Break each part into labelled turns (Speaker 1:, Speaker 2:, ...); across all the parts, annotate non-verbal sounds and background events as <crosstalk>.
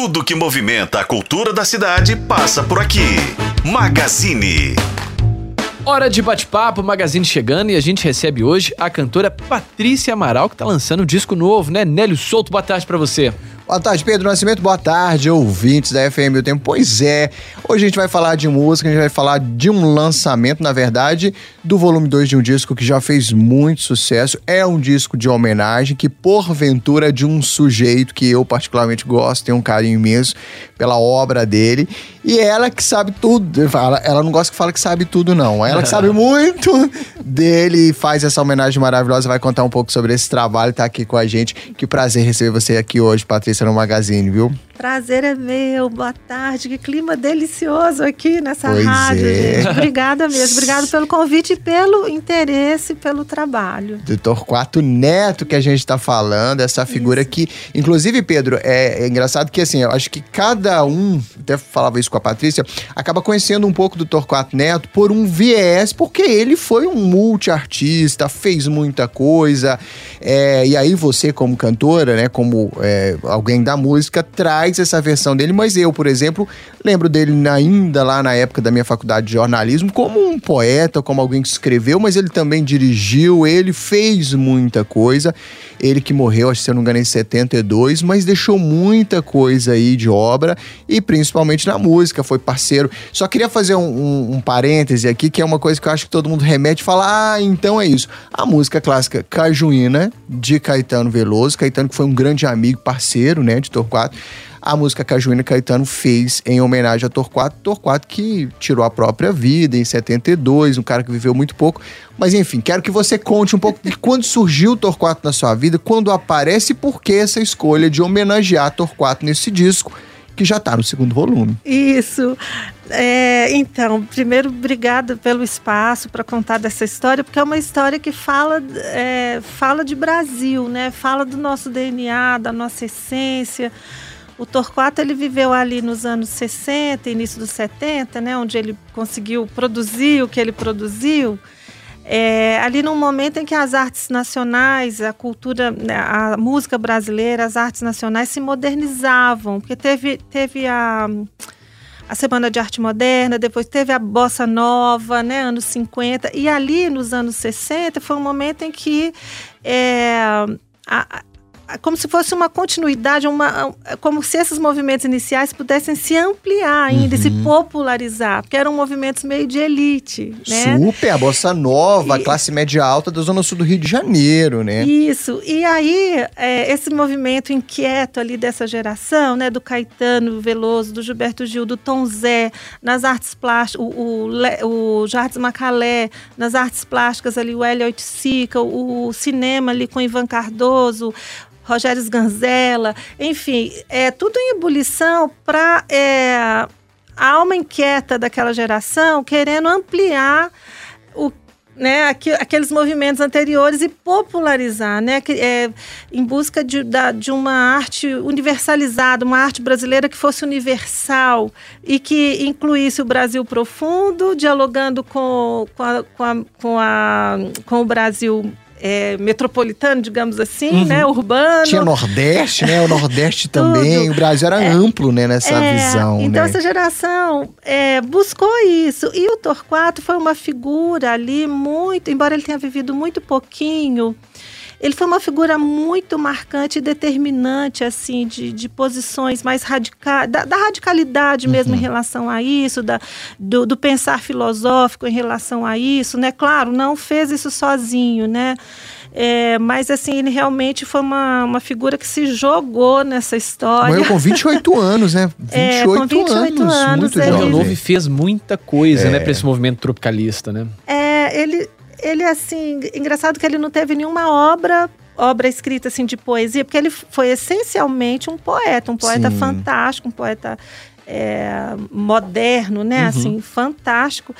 Speaker 1: Tudo que movimenta a cultura da cidade passa por aqui. Magazine.
Speaker 2: Hora de bate-papo, Magazine chegando e a gente recebe hoje a cantora Patrícia Amaral, que tá lançando um disco novo, né? Nélio Souto, boa tarde pra você.
Speaker 3: Boa tarde, Pedro Nascimento. Boa tarde, ouvintes da FM O Tempo. Pois é, hoje a gente vai falar de música, a gente vai falar de um lançamento, na verdade, do volume 2 de um disco que já fez muito sucesso. É um disco de homenagem que, porventura, é de um sujeito que eu particularmente gosto, tenho um carinho imenso pela obra dele. E ela que sabe tudo. Ela, não gosta que fala que sabe tudo, não. Ela que sabe <laughs> muito dele faz essa homenagem maravilhosa, vai contar um pouco sobre esse trabalho, tá aqui com a gente. Que prazer receber você aqui hoje, Patrícia no Magazine, viu?
Speaker 4: Prazer é meu, boa tarde, que clima delicioso aqui nessa
Speaker 3: pois
Speaker 4: rádio,
Speaker 3: é.
Speaker 4: gente. Obrigada mesmo, obrigado <laughs> pelo convite e pelo interesse, pelo trabalho.
Speaker 3: Do Torquato Neto que a gente está falando, essa figura isso. que, inclusive, Pedro, é, é, engraçado que assim, eu acho que cada um, até falava isso com a Patrícia, acaba conhecendo um pouco do Torquato Neto por um viés, porque ele foi um multiartista, fez muita coisa, é, e aí você como cantora, né, como é, alguém da música, traz essa versão dele, mas eu, por exemplo, lembro dele ainda lá na época da minha faculdade de jornalismo como um poeta, como alguém que escreveu, mas ele também dirigiu, ele fez muita coisa. Ele que morreu, acho que se eu não engano, em 72, mas deixou muita coisa aí de obra e principalmente na música, foi parceiro. Só queria fazer um, um, um parêntese aqui, que é uma coisa que eu acho que todo mundo remete e fala: ah, então é isso. A música clássica Cajuína, de Caetano Veloso, Caetano que foi um grande amigo, parceiro, né, de Torquato a música Cajuína Caetano fez em homenagem a Torquato. Torquato que tirou a própria vida em 72, um cara que viveu muito pouco. Mas enfim, quero que você conte um pouco de quando surgiu o Torquato na sua vida, quando aparece e por que essa escolha de homenagear Torquato nesse disco que já está no segundo volume.
Speaker 4: Isso. É, então, primeiro, obrigada pelo espaço para contar dessa história, porque é uma história que fala, é, fala de Brasil, né? Fala do nosso DNA, da nossa essência. O Torquato ele viveu ali nos anos 60, início dos 70, né, onde ele conseguiu produzir o que ele produziu. É, ali num momento em que as artes nacionais, a cultura, né, a música brasileira, as artes nacionais se modernizavam, porque teve, teve a, a Semana de Arte Moderna, depois teve a Bossa Nova, né, anos 50, e ali nos anos 60 foi um momento em que é, a, como se fosse uma continuidade, uma, como se esses movimentos iniciais pudessem se ampliar ainda uhum. e se popularizar, porque eram movimentos meio de elite, né?
Speaker 3: Super, a bossa nova, e, a classe média alta da zona sul do Rio de Janeiro, né?
Speaker 4: Isso. E aí é, esse movimento inquieto ali dessa geração, né, do Caetano Veloso, do Gilberto Gil, do Tom Zé, nas artes plásticas, o, o, o Jardim Macalé, nas artes plásticas ali o Hélio Oiticica, o, o cinema ali com Ivan Cardoso, Rogério Sganzella, enfim, é tudo em ebulição para é, a alma inquieta daquela geração querendo ampliar o né, aqueles movimentos anteriores e popularizar, né, é, em busca de, da, de uma arte universalizada, uma arte brasileira que fosse universal e que incluísse o Brasil profundo, dialogando com, com, a, com, a, com, a, com o Brasil é, metropolitano, digamos assim, uhum. né? Urbano.
Speaker 3: Tinha Nordeste, né? O <laughs> Nordeste também. O Brasil era é, amplo, né? Nessa é, visão.
Speaker 4: Então,
Speaker 3: né?
Speaker 4: essa geração é, buscou isso. E o Torquato foi uma figura ali muito, embora ele tenha vivido muito pouquinho, ele foi uma figura muito marcante e determinante, assim, de, de posições mais radicais, da, da, radicalidade mesmo uhum. em relação a isso, da, do, do, pensar filosófico em relação a isso, né? Claro, não fez isso sozinho, né? É, mas assim, ele realmente foi uma, uma figura que se jogou nessa história.
Speaker 3: Morreu com 28 <laughs> anos, né? 28,
Speaker 4: é, com 28 anos. anos
Speaker 2: muito ele... jovem. Novo fez muita coisa, é. né, para esse movimento tropicalista, né?
Speaker 4: É, ele ele assim, engraçado que ele não teve nenhuma obra obra escrita assim de poesia, porque ele foi essencialmente um poeta, um poeta Sim. fantástico, um poeta é, moderno, né? Uhum. Assim, fantástico.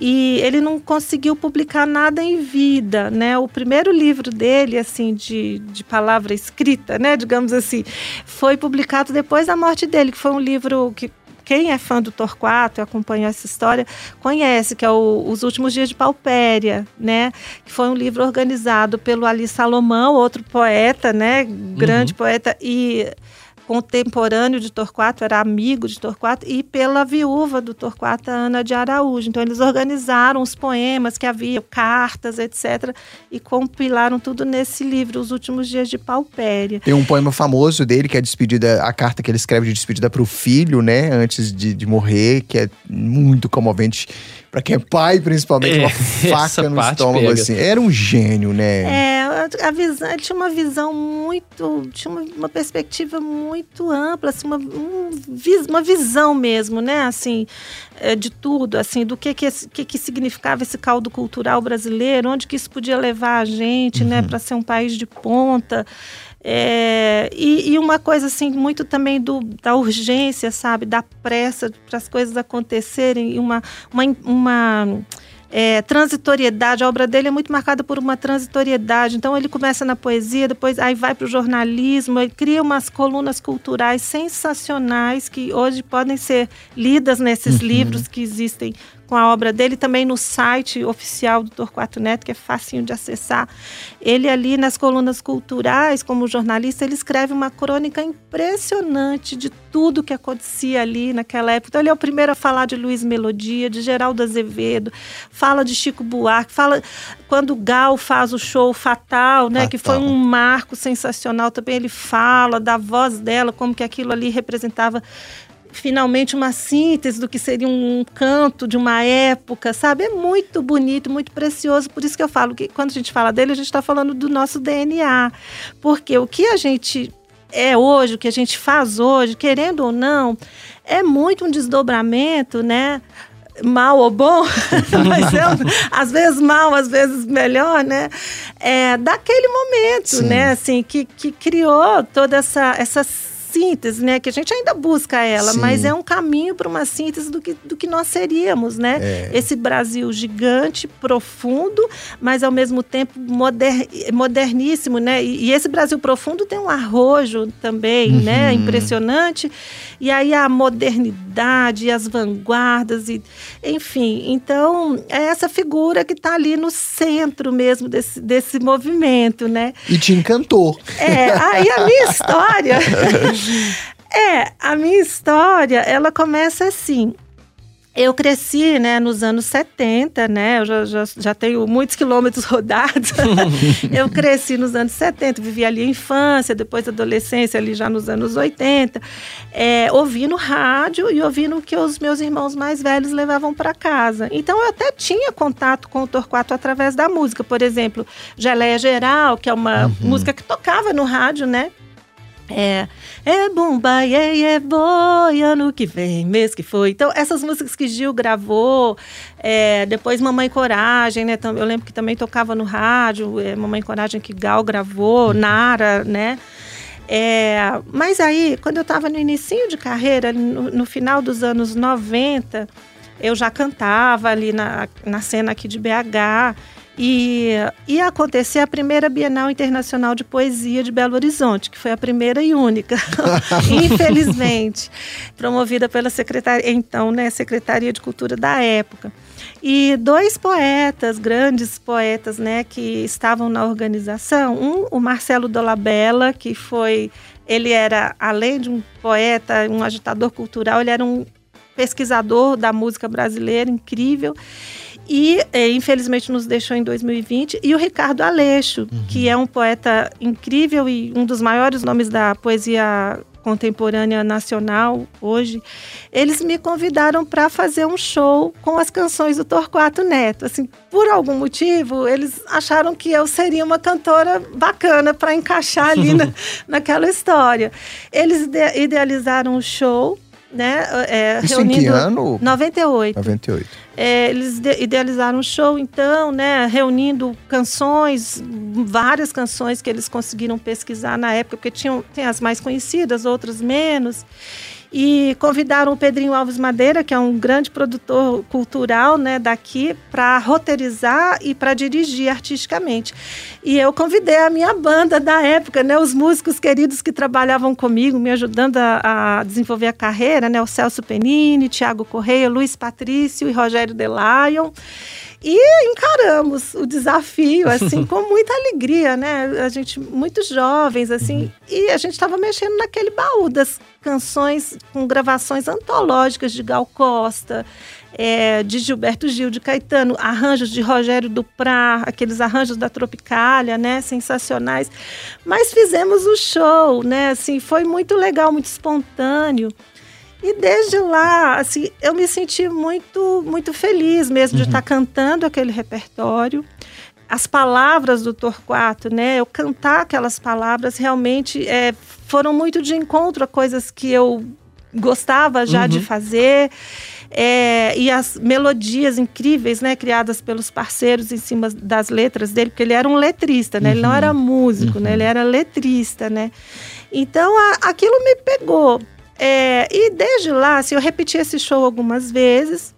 Speaker 4: E ele não conseguiu publicar nada em vida, né? O primeiro livro dele, assim, de, de palavra escrita, né? Digamos assim, foi publicado depois da morte dele, que foi um livro que quem é fã do Torquato e acompanhou essa história conhece, que é o, Os Últimos Dias de Paupéria, né? Que foi um livro organizado pelo Ali Salomão, outro poeta, né? Grande uhum. poeta e contemporâneo de Torquato, era amigo de Torquato, e pela viúva do Torquato, Ana de Araújo. Então, eles organizaram os poemas que havia, cartas, etc., e compilaram tudo nesse livro, Os Últimos Dias de Paupéria.
Speaker 3: Tem um poema famoso dele, que é a despedida, a carta que ele escreve de despedida para o filho, né, antes de, de morrer, que é muito comovente para quem é pai, principalmente,
Speaker 2: É,
Speaker 3: uma <laughs> faca no estômago,
Speaker 2: pega.
Speaker 3: assim. Era um gênio, né?
Speaker 4: É, a visão, ele tinha uma visão muito, tinha uma, uma perspectiva muito ampla, assim, uma, um uma visão mesmo, né, assim, é, de tudo, assim, do que que, esse- que que significava esse caldo cultural brasileiro, onde que isso podia levar a gente, né, para ser um país de ponta. É, e, e uma coisa assim muito também do, da urgência, sabe, da pressa para as coisas acontecerem, uma, uma, uma é, transitoriedade. A obra dele é muito marcada por uma transitoriedade. Então ele começa na poesia, depois aí vai para o jornalismo, ele cria umas colunas culturais sensacionais que hoje podem ser lidas nesses livros que existem com a obra dele, também no site oficial do Torquato Neto, que é facinho de acessar. Ele ali nas colunas culturais, como jornalista, ele escreve uma crônica impressionante de tudo que acontecia ali naquela época. Então ele é o primeiro a falar de Luiz Melodia, de Geraldo Azevedo, fala de Chico Buarque, fala quando o Gal faz o show Fatal, né, que foi
Speaker 3: Fatal.
Speaker 4: um marco sensacional também, ele fala da voz dela, como que aquilo ali representava finalmente uma síntese do que seria um canto de uma época, sabe? É muito bonito, muito precioso. Por isso que eu falo que quando a gente fala dele, a gente está falando do nosso DNA. Porque o que a gente é hoje, o que a gente faz hoje, querendo ou não, é muito um desdobramento, né? Mal ou bom, <laughs> mas é, às vezes mal, às vezes melhor, né? É, daquele momento,
Speaker 3: Sim.
Speaker 4: né? Assim, que, que criou toda essa, essa síntese, né? Que a gente ainda busca ela,
Speaker 3: Sim.
Speaker 4: mas é um caminho para uma síntese do que, do que nós seríamos, né?
Speaker 3: É.
Speaker 4: Esse Brasil gigante, profundo, mas ao mesmo tempo moder, moderníssimo, né? E, e esse Brasil profundo tem um arrojo também, né?
Speaker 3: Uhum.
Speaker 4: Impressionante. E aí a modernidade, e as vanguardas, e, enfim. Então, é essa figura que está ali no centro mesmo desse, desse movimento, né?
Speaker 3: E te encantou.
Speaker 4: É, aí a minha história. <laughs> é, a minha história, ela começa assim. Eu cresci, né, nos anos 70, né? Eu já, já, já tenho muitos quilômetros <laughs> rodados. eu cresci nos anos 70, vivi ali a infância, depois a adolescência, ali já nos anos 80, é, ouvindo rádio e ouvindo o que os meus irmãos mais velhos levavam para casa. Então eu até tinha contato com o Torquato através da música, por exemplo, Geleia Geral, que é uma música que tocava no rádio, né? É, é bomba, é, é boi, ano que vem, mês que foi. Então, essas músicas que Gil gravou, é, depois Mamãe Coragem, né? Eu lembro que também tocava no rádio, é, Mamãe Coragem que Gal gravou, Nara, né? É, mas aí, quando eu estava no início de carreira, no, no final dos anos 90, eu já cantava ali na, na cena aqui de BH. E ia acontecer a primeira Bienal Internacional de Poesia de Belo Horizonte, que foi a primeira e única, <laughs> infelizmente, promovida pela secretaria, então, né, Secretaria de Cultura da época. E dois poetas, grandes poetas, né, que estavam na organização, um, o Marcelo Dolabella, que foi, ele era, além de um poeta, um agitador cultural, ele era um pesquisador da música brasileira incrível e eh, infelizmente nos deixou em 2020 e o Ricardo Aleixo que é um poeta incrível e um dos maiores nomes da poesia contemporânea nacional hoje eles me convidaram para fazer um show com as canções do Torquato Neto. Assim por algum motivo eles acharam que eu seria uma cantora bacana para encaixar ali na, <laughs> naquela história. Eles ide- idealizaram o show né é,
Speaker 3: Isso em que
Speaker 4: reunindo
Speaker 3: ano?
Speaker 4: 98
Speaker 3: 98.
Speaker 4: É, eles de- idealizaram um show, então, né, reunindo canções, várias canções que eles conseguiram pesquisar na época, porque tinham, tem as mais conhecidas, outras menos. E convidaram o Pedrinho Alves Madeira, que é um grande produtor cultural né, daqui, para roteirizar e para dirigir artisticamente. E eu convidei a minha banda da época, né, os músicos queridos que trabalhavam comigo, me ajudando a, a desenvolver a carreira, né, o Celso Penini, Tiago Correia, Luiz Patrício e Rogério Rogério Delayon. E encaramos o desafio, assim, <laughs> com muita alegria, né? A gente, muito jovens, assim, uhum. e a gente estava mexendo naquele baú das canções com gravações antológicas de Gal Costa, é, de Gilberto Gil, de Caetano, arranjos de Rogério Duprá, aqueles arranjos da Tropicália, né? Sensacionais. Mas fizemos o show, né? Assim, foi muito legal, muito espontâneo. E desde lá, assim, eu me senti muito, muito feliz mesmo uhum. de estar cantando aquele repertório. As palavras do Torquato, né? Eu cantar aquelas palavras realmente é, foram muito de encontro a coisas que eu gostava já uhum. de fazer. É, e as melodias incríveis, né, criadas pelos parceiros em cima das letras dele, porque ele era um letrista, né? Ele não era uhum. músico, uhum. né? Ele era letrista, né? Então a, aquilo me pegou. É, e desde lá, assim, eu repeti esse show algumas vezes.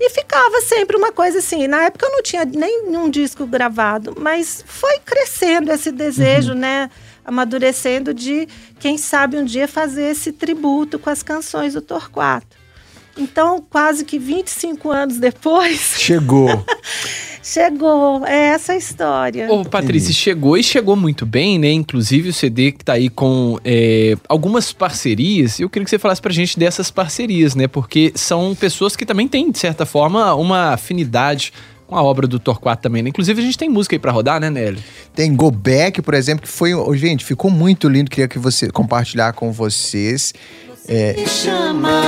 Speaker 4: E ficava sempre uma coisa assim. Na época eu não tinha nenhum disco gravado, mas foi crescendo esse desejo, uhum. né? Amadurecendo de, quem sabe, um dia fazer esse tributo com as canções do Torquato. Então, quase que 25 anos depois.
Speaker 3: Chegou. <laughs>
Speaker 4: Chegou, é essa a história.
Speaker 2: Ô, Patrícia, chegou e chegou muito bem, né? Inclusive o CD que tá aí com é, algumas parcerias. Eu queria que você falasse pra gente dessas parcerias, né? Porque são pessoas que também têm, de certa forma, uma afinidade com a obra do Torquato também, né? Inclusive, a gente tem música aí pra rodar, né, Nelly?
Speaker 3: Tem Go Back, por exemplo, que foi. Gente, ficou muito lindo. Queria que você compartilhar com vocês.
Speaker 5: Você é... me chama,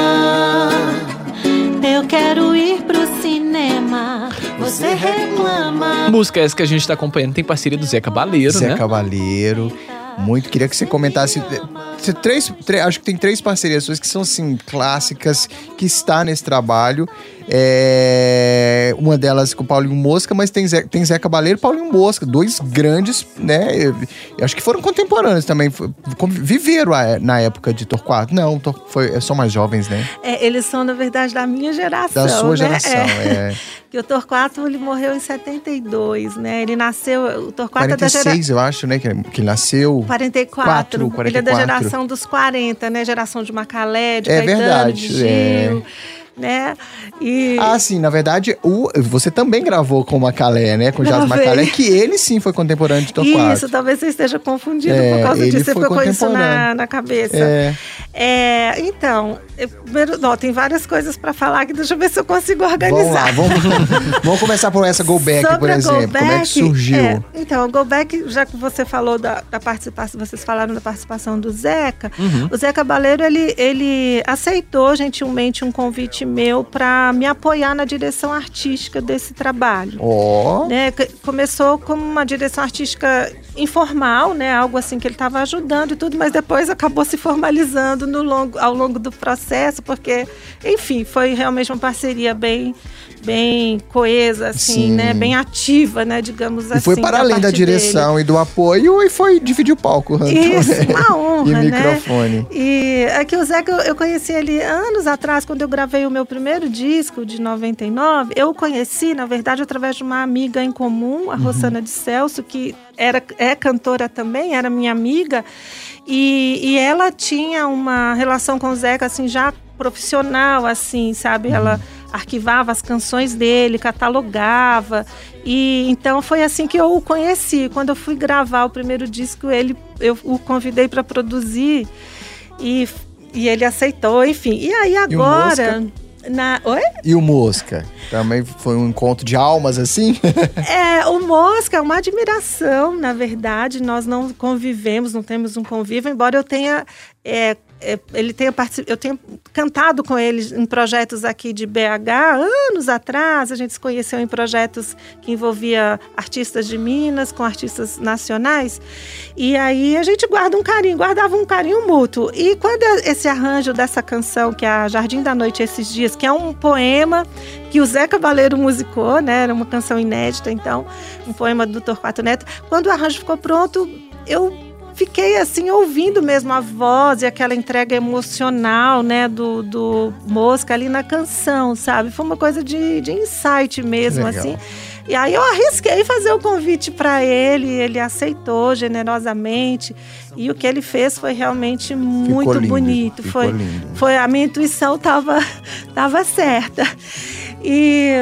Speaker 5: eu quero ir pro. Você reclama.
Speaker 2: Música essa que a gente tá acompanhando tem parceria do Zé Cabaleiro,
Speaker 3: Zé
Speaker 2: né?
Speaker 3: Zé Cabaleiro. Muito. Queria que você comentasse. Três, três, acho que tem três parcerias suas que são, assim, clássicas, que está nesse trabalho. É, uma delas com o Paulinho Mosca, mas tem Zé, tem Zé Cabaleiro e Paulinho Mosca, dois grandes, né? Eu, eu acho que foram contemporâneos também. Viveram a, na época de Torquato. Não, foi, são mais jovens, né?
Speaker 4: É, eles são, na verdade, da minha geração.
Speaker 3: Da sua
Speaker 4: né?
Speaker 3: geração, é. é. <laughs>
Speaker 4: que o Torquato ele morreu em 72, né? Ele nasceu. O Torquato
Speaker 3: 46, é da gera... eu acho, né? Que, que ele nasceu.
Speaker 4: 44, 44. Ele é da geração dos 40, né? Geração de Macalé, de é Caetano,
Speaker 3: verdade,
Speaker 4: de Gil. É né?
Speaker 3: E... Ah, sim, na verdade, o, você também gravou com o Macalé, né? Com o Jazz Macalé, que ele sim foi contemporâneo de Torquato.
Speaker 4: Isso, talvez você esteja confundido é, por causa disso, você ficou com isso na, na cabeça. É. é então, eu, não, tem várias coisas para falar aqui, deixa eu ver se eu consigo organizar.
Speaker 3: Vamos lá, vamos, <laughs> vamos começar por essa Go Back, Sobre por exemplo. Back, Como é que surgiu? É,
Speaker 4: então, o Go Back, já que você falou da, da participação, vocês falaram da participação do Zeca, uhum. o Zeca Baleiro, ele, ele aceitou gentilmente um convite meu para me apoiar na direção artística desse trabalho.
Speaker 3: Oh.
Speaker 4: Né? Começou como uma direção artística informal, né? Algo assim que ele estava ajudando e tudo, mas depois acabou se formalizando no longo, ao longo do processo, porque, enfim, foi realmente uma parceria bem bem coesa, assim, Sim. né? Bem ativa, né? Digamos
Speaker 3: e
Speaker 4: assim.
Speaker 3: Foi para além da direção dele. e do apoio e foi dividir o palco.
Speaker 4: Isso, <laughs> uma honra,
Speaker 3: e
Speaker 4: né?
Speaker 3: microfone.
Speaker 4: E aqui o Zeca, eu conheci ele anos atrás, quando eu gravei o meu primeiro disco, de 99. Eu conheci, na verdade, através de uma amiga em comum, a uhum. Rosana de Celso, que era, é cantora também, era minha amiga. E, e ela tinha uma relação com o Zeca, assim, já profissional, assim, sabe? Uhum. Ela arquivava as canções dele, catalogava. E então foi assim que eu o conheci. Quando eu fui gravar o primeiro disco, ele eu o convidei para produzir e, e ele aceitou, enfim. E aí agora na... Oi?
Speaker 3: E o Mosca? Também foi um encontro de almas, assim? <laughs>
Speaker 4: é, o Mosca é uma admiração, na verdade. Nós não convivemos, não temos um convívio, embora eu tenha é, ele tenha eu tenho cantado com ele em projetos aqui de BH anos atrás. A gente se conheceu em projetos que envolvia artistas de Minas com artistas nacionais. E aí a gente guarda um carinho, guardava um carinho mútuo. E quando esse arranjo dessa canção, que é a Jardim da Noite Esses Dias, que é um poema que o Zé Cavaleiro musicou, né? Era uma canção inédita, então, um poema do Torquato Neto. Quando o arranjo ficou pronto, eu fiquei assim ouvindo mesmo a voz e aquela entrega emocional, né, do, do Mosca ali na canção, sabe? Foi uma coisa de, de insight mesmo, assim. E aí eu arrisquei fazer o convite para ele, ele aceitou generosamente. E o que ele fez foi realmente muito
Speaker 3: lindo,
Speaker 4: bonito. Foi,
Speaker 3: lindo.
Speaker 4: foi a minha intuição estava <laughs> tava certa. E,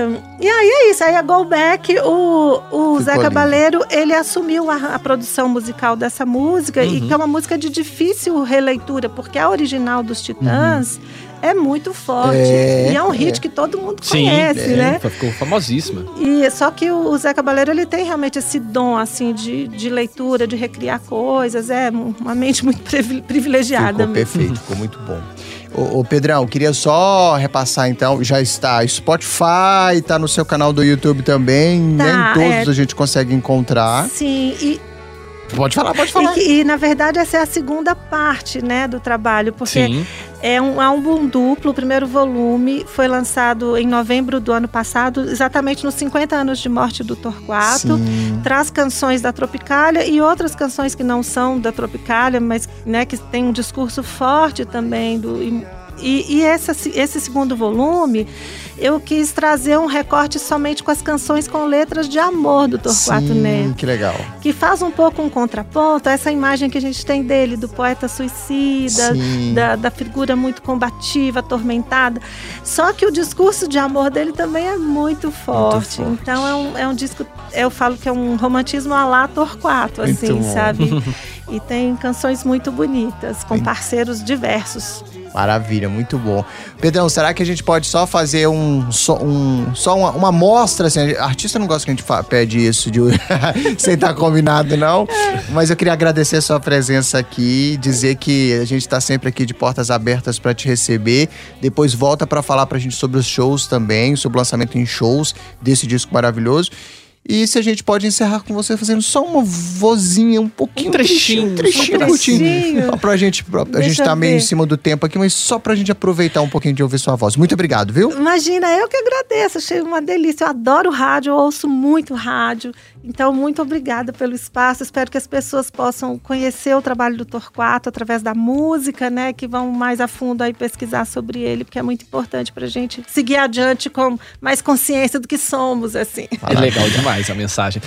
Speaker 4: e aí é isso. Aí a Go Back, o, o Zé
Speaker 3: lindo.
Speaker 4: Cabaleiro, ele assumiu a, a produção musical dessa música, e que é uma música de difícil releitura, porque a original dos Titãs é muito forte.
Speaker 3: É,
Speaker 4: e é um hit
Speaker 3: é.
Speaker 4: que todo mundo
Speaker 2: Sim,
Speaker 4: conhece,
Speaker 2: é,
Speaker 4: né?
Speaker 2: ficou famosíssima.
Speaker 4: E só que o, Zé Cabaleiro ele tem realmente esse dom assim de, de leitura, de recriar coisas, é uma mente muito <laughs> privi- privilegiada
Speaker 3: Ficou
Speaker 4: mesmo.
Speaker 3: perfeito, ficou muito bom. Ô, ô, Pedrão, queria só repassar então, já está Spotify, tá no seu canal do YouTube também,
Speaker 4: Tá,
Speaker 3: nem todos
Speaker 4: é.
Speaker 3: a gente consegue encontrar.
Speaker 4: Sim, e,
Speaker 3: Pode falar, pode
Speaker 4: e,
Speaker 3: falar.
Speaker 4: que- e, na verdade essa é a segunda parte, né, do trabalho, porque
Speaker 2: Sim.
Speaker 4: é um álbum duplo, o primeiro volume foi lançado em novembro do ano passado, exatamente nos 50 anos de morte do Torquato.
Speaker 3: Sim.
Speaker 4: traz canções da Tropicália e outras canções que não são da Tropicália, mas né, que tem um discurso forte também do e, e essa, esse segundo volume eu quis trazer um recorte somente com as canções com letras de amor do Torquato
Speaker 3: Sim,
Speaker 4: Neto,
Speaker 3: que legal.
Speaker 4: que faz um pouco um contraponto a essa imagem que a gente tem dele, do poeta suicida, da, da figura muito combativa, atormentada. Só que o discurso de amor dele também é muito forte.
Speaker 3: forte.
Speaker 4: Então é um, é um disco, eu falo que é um romantismo a lá Torquato,
Speaker 3: Muito
Speaker 4: assim, sabe? <laughs> E tem canções muito bonitas, com
Speaker 3: Sim.
Speaker 4: parceiros diversos.
Speaker 3: Maravilha, muito bom. Pedrão, será que a gente pode só fazer um só, um, só uma, uma amostra? Assim, artista não gosta que a gente pede isso de, <laughs> sem estar combinado, não. Mas eu queria agradecer a sua presença aqui, dizer que a gente está sempre aqui de portas abertas para te receber. Depois volta para falar para a gente sobre os shows também, sobre o lançamento em shows desse disco maravilhoso. E se a gente pode encerrar com você fazendo só uma vozinha, um pouquinho,
Speaker 2: Um trechinho,
Speaker 3: um trechinho,
Speaker 4: um trechinho.
Speaker 3: Só pra gente, a
Speaker 4: Deixa
Speaker 3: gente tá meio em cima do tempo aqui, mas só pra gente aproveitar um pouquinho de ouvir sua voz. Muito obrigado, viu?
Speaker 4: Imagina, eu que agradeço, achei uma delícia. Eu adoro rádio, eu ouço muito rádio. Então, muito obrigada pelo espaço. Espero que as pessoas possam conhecer o trabalho do Torquato através da música, né? Que vão mais a fundo aí pesquisar sobre ele, porque é muito importante pra gente seguir adiante com mais consciência do que somos, assim.
Speaker 2: É legal demais a mensagem.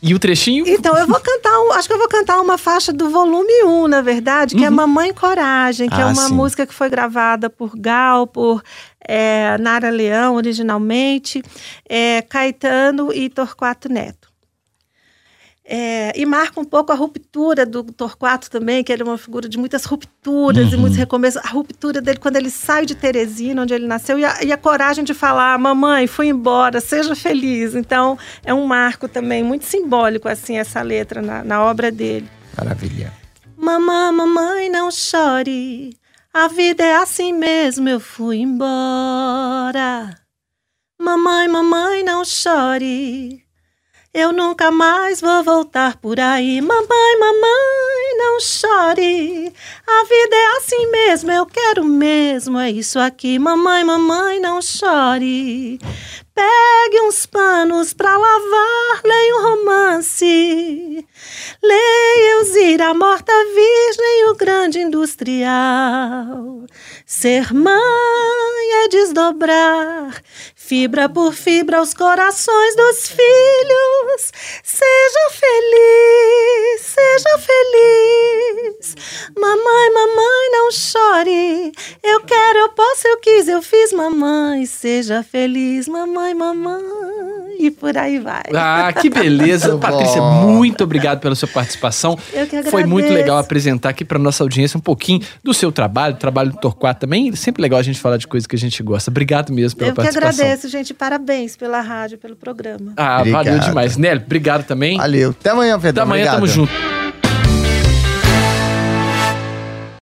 Speaker 2: E o trechinho?
Speaker 4: Então, eu vou cantar, um- acho que eu vou cantar uma faixa do volume 1, na verdade, que é Mamãe Coragem, que é
Speaker 3: Ah,
Speaker 4: uma
Speaker 3: sim.
Speaker 4: música que foi gravada por Gal, por é, Nara Leão, originalmente, é, Caetano e Torquato Neto. É, e marca um pouco a ruptura do Torquato também, que ele é uma figura de muitas rupturas e muitos recomeços. A ruptura dele quando ele sai de Teresina, onde ele nasceu, e a, e a coragem de falar: Mamãe, fui embora, seja feliz. Então, é um marco também muito simbólico, assim, essa letra na, na obra dele.
Speaker 3: Maravilha.
Speaker 4: Mamãe, mamãe, não chore. A vida é assim mesmo, eu fui embora. Mamãe, mamãe, não chore. Eu nunca mais vou voltar por aí. Mamãe, mamãe, não chore. A vida é assim mesmo, eu quero mesmo, é isso aqui. Mamãe, mamãe, não chore. Pegue uns panos pra lavar, leia um romance. Leia Elzira, Morta Virgem, o grande industrial. Ser mãe é desdobrar, fibra por fibra, os corações dos filhos. Seja Mamãe, mamãe, não chore. Eu quero, eu posso, eu quis, eu fiz, mamãe. Seja feliz, mamãe, mamãe. E por aí vai.
Speaker 2: Ah, que beleza. <laughs>
Speaker 3: Muito
Speaker 2: Patrícia,
Speaker 3: bom.
Speaker 2: muito obrigado pela sua participação.
Speaker 4: Eu que
Speaker 2: Foi muito
Speaker 4: agradeço.
Speaker 2: legal apresentar aqui para nossa audiência um pouquinho do seu trabalho, do trabalho do Torquato também. É sempre legal a gente falar de coisas que a gente gosta. Obrigado mesmo pela
Speaker 4: Eu que
Speaker 2: participação.
Speaker 4: agradeço, gente. Parabéns pela rádio, pelo programa.
Speaker 2: Ah, valeu
Speaker 3: Obrigado.
Speaker 2: demais. Nelly, obrigado também.
Speaker 3: Valeu. Até amanhã, Pedro.
Speaker 2: Até amanhã,
Speaker 3: Obrigado.
Speaker 2: tamo junto.